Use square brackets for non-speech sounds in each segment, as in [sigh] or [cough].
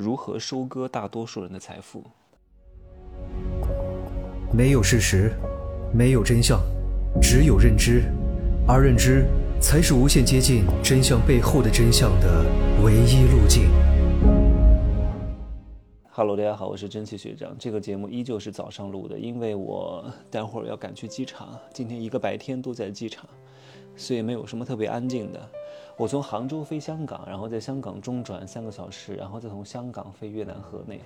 如何收割大多数人的财富？没有事实，没有真相，只有认知，而认知才是无限接近真相背后的真相的唯一路径。Hello，大家好，我是蒸汽学长。这个节目依旧是早上录的，因为我待会儿要赶去机场，今天一个白天都在机场，所以没有什么特别安静的。我从杭州飞香港，然后在香港中转三个小时，然后再从香港飞越南河内。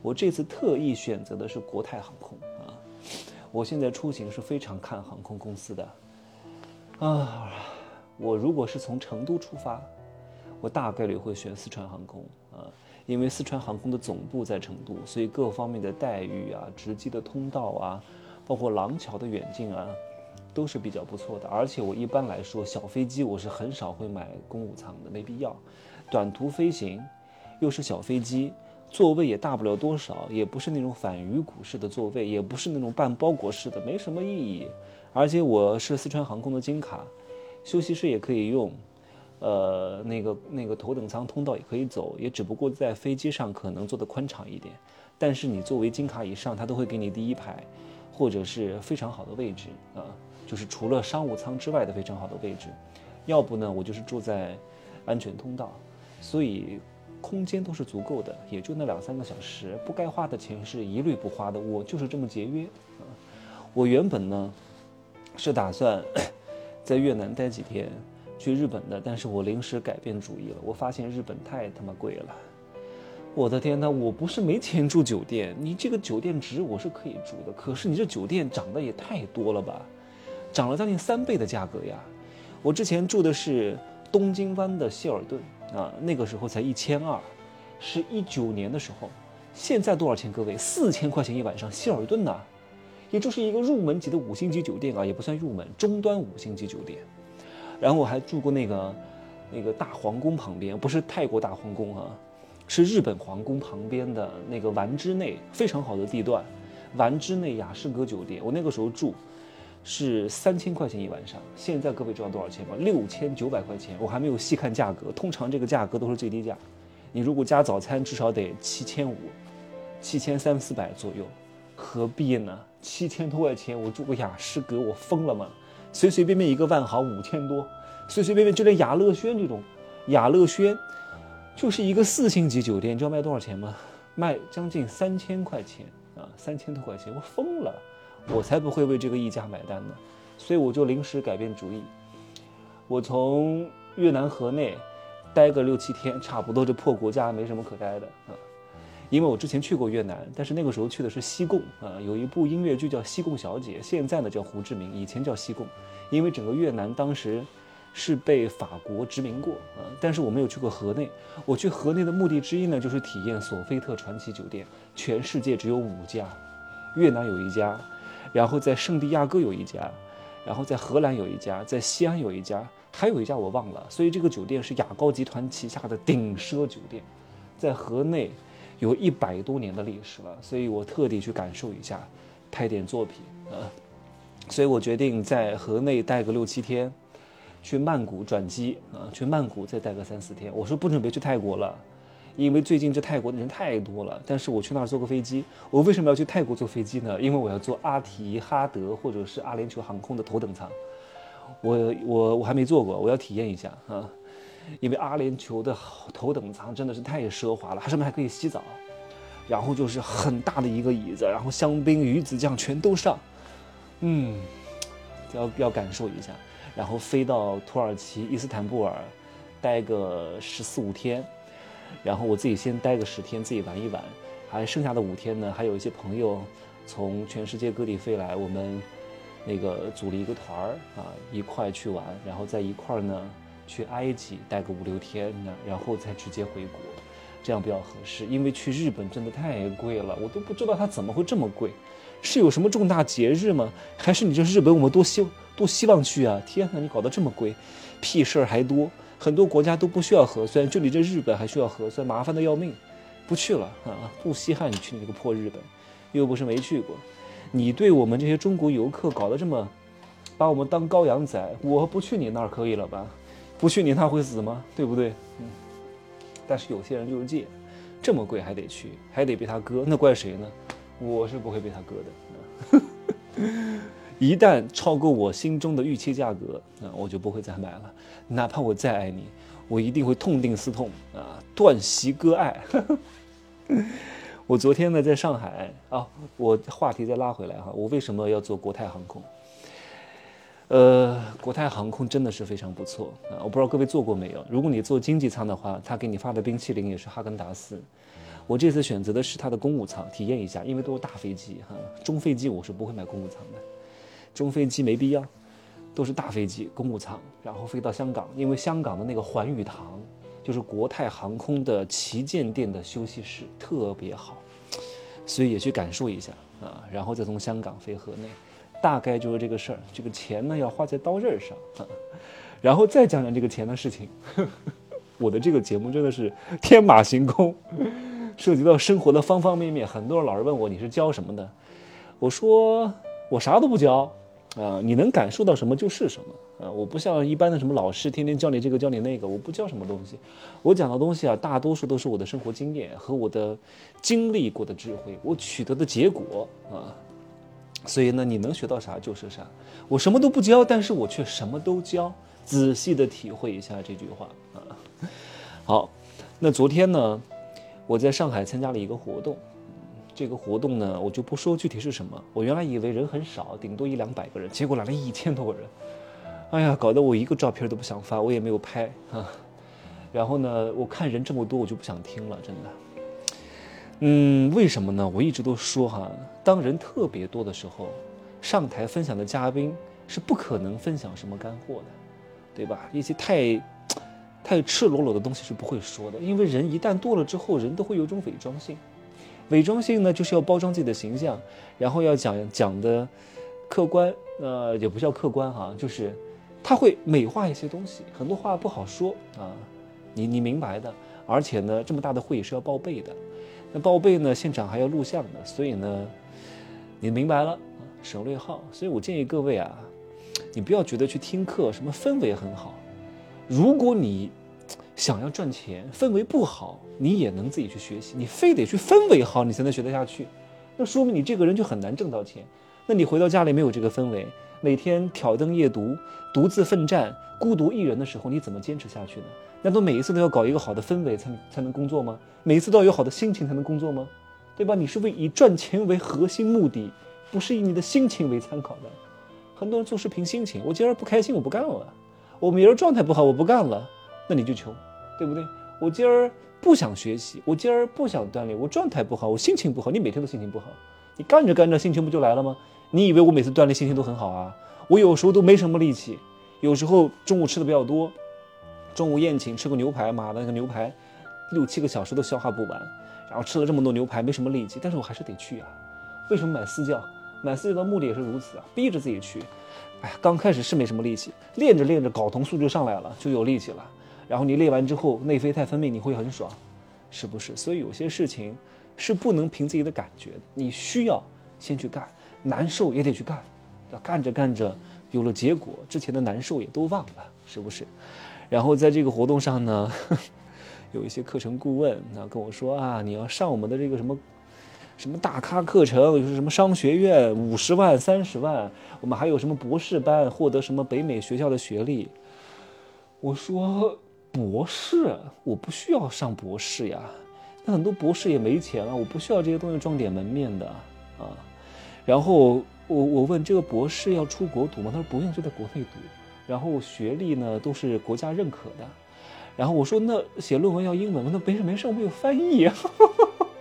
我这次特意选择的是国泰航空啊。我现在出行是非常看航空公司的啊。我如果是从成都出发，我大概率会选四川航空啊，因为四川航空的总部在成都，所以各方面的待遇啊、直机的通道啊，包括廊桥的远近啊。都是比较不错的，而且我一般来说小飞机我是很少会买公务舱的，没必要。短途飞行又是小飞机，座位也大不了多少，也不是那种反鱼骨式的座位，也不是那种半包裹式的，没什么意义。而且我是四川航空的金卡，休息室也可以用，呃，那个那个头等舱通道也可以走，也只不过在飞机上可能坐的宽敞一点。但是你作为金卡以上，他都会给你第一排，或者是非常好的位置啊。就是除了商务舱之外的非常好的位置，要不呢我就是住在安全通道，所以空间都是足够的，也就那两三个小时，不该花的钱是一律不花的。我就是这么节约啊！我原本呢是打算 [coughs] 在越南待几天，去日本的，但是我临时改变主意了，我发现日本太他妈贵了。我的天呐，我不是没钱住酒店，你这个酒店值我是可以住的，可是你这酒店涨得也太多了吧？涨了将近三倍的价格呀！我之前住的是东京湾的希尔顿啊，那个时候才一千二，是一九年的时候。现在多少钱？各位，四千块钱一晚上，希尔顿呐，也就是一个入门级的五星级酒店啊，也不算入门，中端五星级酒店。然后我还住过那个那个大皇宫旁边，不是泰国大皇宫啊，是日本皇宫旁边的那个丸之内，非常好的地段，丸之内雅士阁酒店。我那个时候住。是三千块钱一晚上，现在各位知道多少钱吗？六千九百块钱，我还没有细看价格，通常这个价格都是最低价。你如果加早餐，至少得七千五，七千三四百左右，何必呢？七千多块钱，我住个雅诗阁，我疯了吗？随随便便一个万豪五千多，随随便便就连雅乐轩这种，雅乐轩就是一个四星级酒店，你知道卖多少钱吗？卖将近三千块钱啊，三千多块钱，我疯了。我才不会为这个溢价买单呢，所以我就临时改变主意，我从越南河内待个六七天，差不多这破国家没什么可待的啊。因为我之前去过越南，但是那个时候去的是西贡啊，有一部音乐剧叫《西贡小姐》，现在呢叫胡志明，以前叫西贡。因为整个越南当时是被法国殖民过啊，但是我没有去过河内。我去河内的目的之一呢，就是体验索菲特传奇酒店，全世界只有五家，越南有一家。然后在圣地亚哥有一家，然后在荷兰有一家，在西安有一家，还有一家我忘了。所以这个酒店是雅高集团旗下的顶奢酒店，在河内有一百多年的历史了。所以我特地去感受一下，拍点作品啊。所以我决定在河内待个六七天，去曼谷转机啊，去曼谷再待个三四天。我说不准备去泰国了。因为最近这泰国的人太多了，但是我去那儿坐个飞机，我为什么要去泰国坐飞机呢？因为我要坐阿提哈德或者是阿联酋航空的头等舱，我我我还没坐过，我要体验一下啊！因为阿联酋的头等舱真的是太奢华了，它上面还可以洗澡，然后就是很大的一个椅子，然后香槟、鱼子酱全都上，嗯，要要感受一下，然后飞到土耳其伊斯坦布尔，待个十四五天。然后我自己先待个十天，自己玩一玩，还剩下的五天呢，还有一些朋友从全世界各地飞来，我们那个组了一个团儿啊，一块去玩，然后在一块儿呢去埃及待个五六天呢，然后再直接回国，这样比较合适。因为去日本真的太贵了，我都不知道它怎么会这么贵，是有什么重大节日吗？还是你这日本我们多希多希望去啊？天哪，你搞得这么贵，屁事儿还多。很多国家都不需要核酸，就你这日本还需要核酸，麻烦的要命，不去了啊！不稀罕你去你这个破日本，又不是没去过。你对我们这些中国游客搞得这么，把我们当羔羊宰，我不去你那儿可以了吧？不去你那会死吗？对不对？嗯。但是有些人就是贱，这么贵还得去，还得被他割，那怪谁呢？我是不会被他割的。一旦超过我心中的预期价格，啊，我就不会再买了。哪怕我再爱你，我一定会痛定思痛啊，断席割爱。[laughs] 我昨天呢在上海啊，我话题再拉回来哈，我为什么要做国泰航空？呃，国泰航空真的是非常不错啊！我不知道各位坐过没有？如果你坐经济舱的话，他给你发的冰淇淋也是哈根达斯。我这次选择的是他的公务舱，体验一下，因为都是大飞机哈，中飞机我是不会买公务舱的，中飞机没必要，都是大飞机公务舱，然后飞到香港，因为香港的那个环宇堂就是国泰航空的旗舰店的休息室，特别好，所以也去感受一下啊，然后再从香港飞河内。大概就是这个事儿，这个钱呢要花在刀刃上，然后再讲讲这个钱的事情。我的这个节目真的是天马行空，涉及到生活的方方面面。很多人老是问我你是教什么的，我说我啥都不教啊，你能感受到什么就是什么啊。我不像一般的什么老师，天天教你这个教你那个，我不教什么东西。我讲的东西啊，大多数都是我的生活经验和我的经历过的智慧，我取得的结果啊。所以呢，你能学到啥就是啥。我什么都不教，但是我却什么都教。仔细的体会一下这句话啊。好，那昨天呢，我在上海参加了一个活动。这个活动呢，我就不说具体是什么。我原来以为人很少，顶多一两百个人，结果来了一千多个人。哎呀，搞得我一个照片都不想发，我也没有拍啊。[laughs] 然后呢，我看人这么多，我就不想听了，真的。嗯，为什么呢？我一直都说哈，当人特别多的时候，上台分享的嘉宾是不可能分享什么干货的，对吧？一些太太赤裸裸的东西是不会说的，因为人一旦多了之后，人都会有种伪装性。伪装性呢，就是要包装自己的形象，然后要讲讲的客观，呃，也不叫客观哈，就是他会美化一些东西，很多话不好说啊，你你明白的。而且呢，这么大的会议是要报备的。那报备呢？现场还要录像的，所以呢，你明白了？省略号。所以我建议各位啊，你不要觉得去听课什么氛围很好。如果你想要赚钱，氛围不好，你也能自己去学习。你非得去氛围好，你才能学得下去，那说明你这个人就很难挣到钱。那你回到家里没有这个氛围，每天挑灯夜读、独自奋战、孤独一人的时候，你怎么坚持下去呢？难道每一次都要搞一个好的氛围才才能工作吗？每一次都要有好的心情才能工作吗？对吧？你是为以赚钱为核心目的，不是以你的心情为参考的。很多人做事凭心情，我今儿不开心，我不干了；我明儿状态不好，我不干了，那你就穷，对不对？我今儿不想学习，我今儿不想锻炼，我状态不好，我心情不好，你每天都心情不好，你干着干着心情不就来了吗？你以为我每次锻炼心情都很好啊？我有时候都没什么力气，有时候中午吃的比较多。中午宴请吃个牛排，妈的那个牛排，六七个小时都消化不完，然后吃了这么多牛排，没什么力气，但是我还是得去啊。为什么买私教？买私教的目的也是如此啊，逼着自己去。哎，刚开始是没什么力气，练着练着睾酮素就上来了，就有力气了。然后你练完之后，内啡肽分泌，你会很爽，是不是？所以有些事情是不能凭自己的感觉的，你需要先去干，难受也得去干，干着干着有了结果，之前的难受也都忘了，是不是？然后在这个活动上呢，[laughs] 有一些课程顾问那跟我说啊，你要上我们的这个什么什么大咖课程，就是什么商学院五十万、三十万，我们还有什么博士班，获得什么北美学校的学历。我说博士，我不需要上博士呀，那很多博士也没钱啊，我不需要这些东西装点门面的啊。然后我我问这个博士要出国读吗？他说不用，就在国内读。然后学历呢都是国家认可的，然后我说那写论文要英文吗？那没事没事，我们有翻译。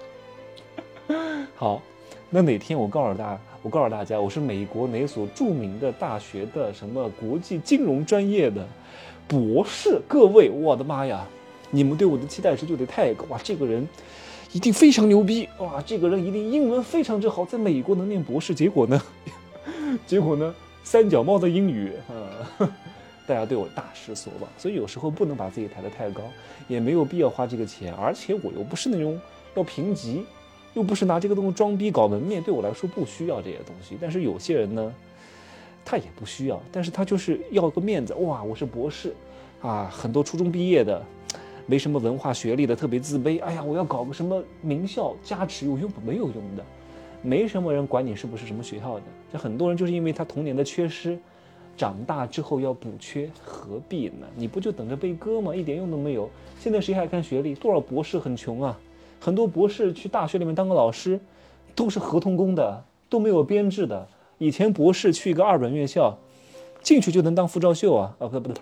[laughs] 好，那哪天我告诉大家，我告诉大家，我是美国哪所著名的大学的什么国际金融专业的博士。各位，我的妈呀，你们对我的期待值就得太高哇！这个人一定非常牛逼哇！这个人一定英文非常之好，在美国能念博士。结果呢？[laughs] 结果呢？三脚猫的英语，嗯，[laughs] 大家对我大失所望，所以有时候不能把自己抬得太高，也没有必要花这个钱，而且我又不是那种要评级，又不是拿这个东西装逼搞门面，对我来说不需要这些东西。但是有些人呢，他也不需要，但是他就是要个面子，哇，我是博士，啊，很多初中毕业的，没什么文化学历的，特别自卑。哎呀，我要搞个什么名校加持有用？没有用的，没什么人管你是不是什么学校的。这很多人就是因为他童年的缺失，长大之后要补缺，何必呢？你不就等着被割吗？一点用都没有。现在谁还看学历？多少博士很穷啊，很多博士去大学里面当个老师，都是合同工的，都没有编制的。以前博士去一个二本院校，进去就能当副教授啊？啊，不不对。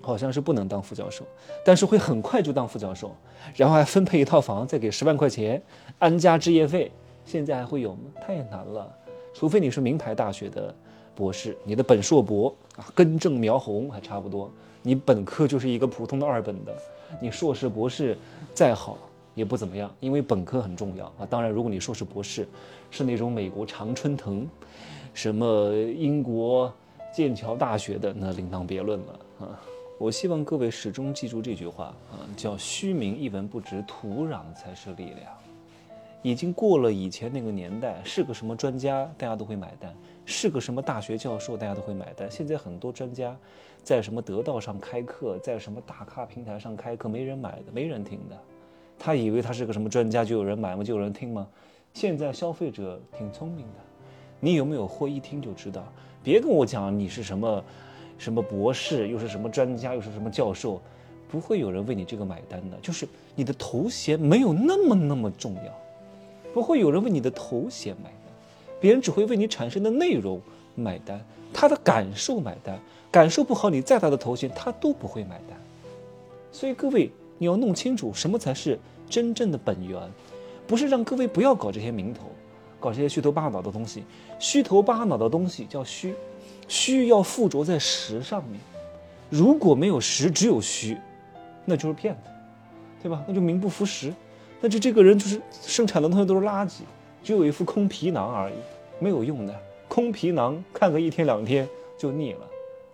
好像是不能当副教授，但是会很快就当副教授，然后还分配一套房，再给十万块钱安家置业费。现在还会有吗？太难了，除非你是名牌大学的博士，你的本硕博啊，根正苗红还差不多。你本科就是一个普通的二本的，你硕士博士再好也不怎么样，因为本科很重要啊。当然，如果你硕士博士是那种美国常春藤，什么英国剑桥大学的，那另当别论了啊。我希望各位始终记住这句话啊，叫“虚名一文不值，土壤才是力量”。已经过了以前那个年代，是个什么专家大家都会买单，是个什么大学教授大家都会买单。现在很多专家在什么得道上开课，在什么大咖平台上开课，没人买的，没人听的。他以为他是个什么专家就有人买吗？就有人听吗？现在消费者挺聪明的，你有没有货一听就知道。别跟我讲你是什么。什么博士，又是什么专家，又是什么教授，不会有人为你这个买单的。就是你的头衔没有那么那么重要，不会有人为你的头衔买单，别人只会为你产生的内容买单，他的感受买单。感受不好，你再大的头衔他都不会买单。所以各位，你要弄清楚什么才是真正的本源，不是让各位不要搞这些名头，搞这些虚头巴脑的东西。虚头巴脑的东西叫虚。虚要附着在实上面，如果没有实，只有虚，那就是骗子，对吧？那就名不符实，那就这个人就是生产的东西都是垃圾，只有一副空皮囊而已，没有用的空皮囊，看个一天两天就腻了，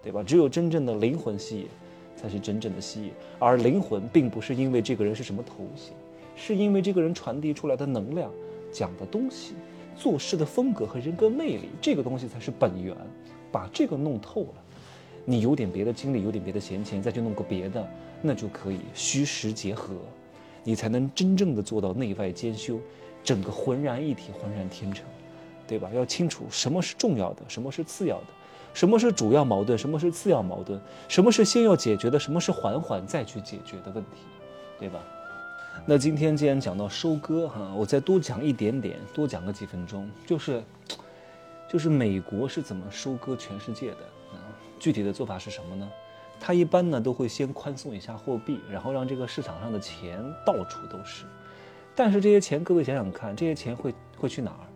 对吧？只有真正的灵魂吸引，才是真正的吸引。而灵魂并不是因为这个人是什么头衔，是因为这个人传递出来的能量、讲的东西、做事的风格和人格魅力，这个东西才是本源。把这个弄透了，你有点别的精力，有点别的闲钱，再去弄个别的，那就可以虚实结合，你才能真正的做到内外兼修，整个浑然一体，浑然天成，对吧？要清楚什么是重要的，什么是次要的，什么是主要矛盾，什么是次要矛盾，什么是先要解决的，什么是缓缓再去解决的问题，对吧？那今天既然讲到收割哈，我再多讲一点点，多讲个几分钟，就是。就是美国是怎么收割全世界的啊？具体的做法是什么呢？他一般呢都会先宽松一下货币，然后让这个市场上的钱到处都是。但是这些钱，各位想想看，这些钱会会去哪儿？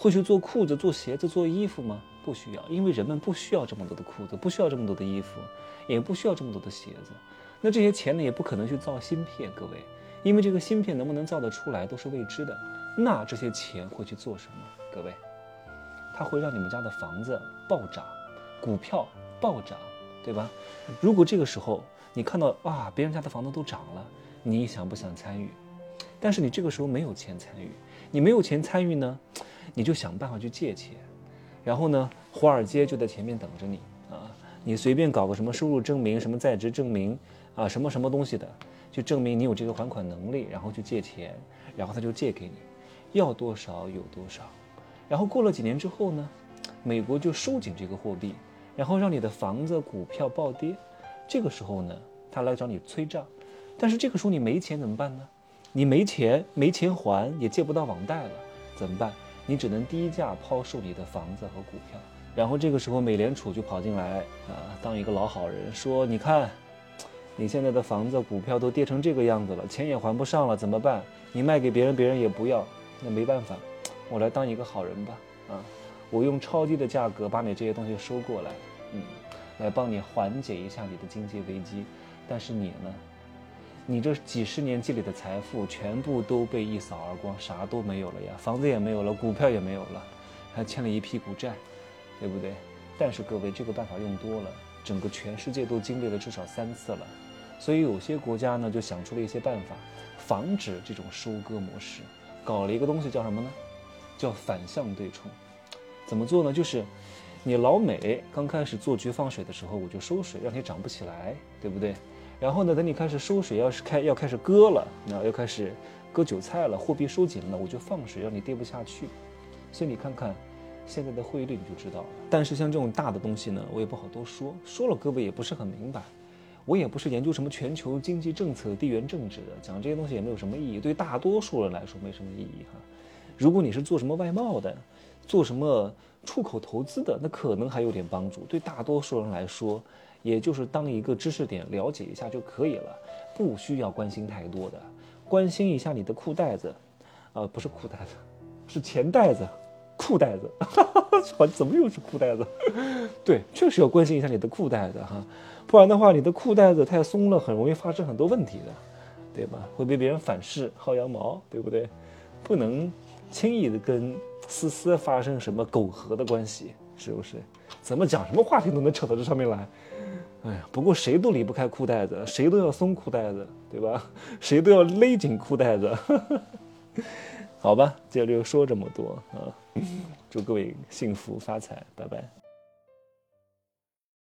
会去做裤子、做鞋子、做衣服吗？不需要，因为人们不需要这么多的裤子，不需要这么多的衣服，也不需要这么多的鞋子。那这些钱呢，也不可能去造芯片，各位，因为这个芯片能不能造得出来都是未知的。那这些钱会去做什么？各位？它会让你们家的房子暴涨，股票暴涨，对吧？如果这个时候你看到啊，别人家的房子都涨了，你想不想参与？但是你这个时候没有钱参与，你没有钱参与呢，你就想办法去借钱，然后呢，华尔街就在前面等着你啊，你随便搞个什么收入证明、什么在职证明啊，什么什么东西的，就证明你有这个还款能力，然后去借钱，然后他就借给你，要多少有多少。然后过了几年之后呢，美国就收紧这个货币，然后让你的房子、股票暴跌。这个时候呢，他来找你催账，但是这个时候你没钱怎么办呢？你没钱，没钱还，也借不到网贷了，怎么办？你只能低价抛售你的房子和股票。然后这个时候美联储就跑进来啊，当一个老好人，说：“你看，你现在的房子、股票都跌成这个样子了，钱也还不上了，怎么办？你卖给别人，别人也不要，那没办法。”我来当一个好人吧，啊，我用超低的价格把你这些东西收过来，嗯，来帮你缓解一下你的经济危机。但是你呢，你这几十年积累的财富全部都被一扫而光，啥都没有了呀，房子也没有了，股票也没有了，还欠了一屁股债，对不对？但是各位，这个办法用多了，整个全世界都经历了至少三次了，所以有些国家呢就想出了一些办法，防止这种收割模式，搞了一个东西叫什么呢？叫反向对冲，怎么做呢？就是你老美刚开始做局放水的时候，我就收水，让你涨不起来，对不对？然后呢，等你开始收水，要是开要开始割了，那要开始割韭菜了，货币收紧了，我就放水，让你跌不下去。所以你看看现在的汇率，你就知道了。但是像这种大的东西呢，我也不好多说，说了各位也不是很明白。我也不是研究什么全球经济政策、地缘政治的，讲这些东西也没有什么意义，对大多数人来说没什么意义哈。如果你是做什么外贸的，做什么出口投资的，那可能还有点帮助。对大多数人来说，也就是当一个知识点了解一下就可以了，不需要关心太多的。关心一下你的裤袋子，呃，不是裤袋子，[laughs] 是钱袋子，裤袋子，[laughs] 好，怎么又是裤袋子？[laughs] 对，确实要关心一下你的裤袋子哈。不然的话，你的裤带子太松了，很容易发生很多问题的，对吧？会被别人反噬、薅羊毛，对不对？不能轻易的跟思思发生什么苟合的关系，是不是？怎么讲什么话题都能扯到这上面来？哎呀，不过谁都离不开裤带子，谁都要松裤带子，对吧？[laughs] 谁都要勒紧裤带子。[laughs] 好吧，今儿就说这么多啊！祝各位幸福发财，拜拜。